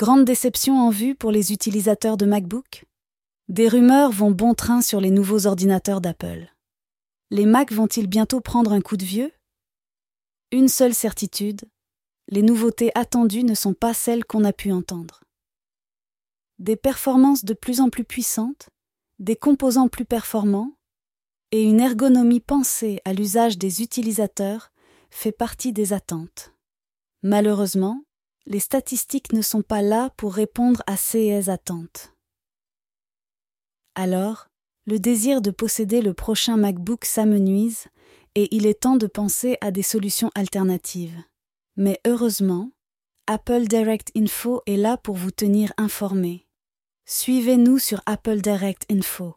Grande déception en vue pour les utilisateurs de MacBook? Des rumeurs vont bon train sur les nouveaux ordinateurs d'Apple. Les Mac vont-ils bientôt prendre un coup de vieux? Une seule certitude, les nouveautés attendues ne sont pas celles qu'on a pu entendre. Des performances de plus en plus puissantes, des composants plus performants et une ergonomie pensée à l'usage des utilisateurs fait partie des attentes. Malheureusement, les statistiques ne sont pas là pour répondre à ces attentes. Alors, le désir de posséder le prochain MacBook s'amenuise et il est temps de penser à des solutions alternatives. Mais heureusement, Apple Direct Info est là pour vous tenir informé. Suivez-nous sur Apple Direct Info.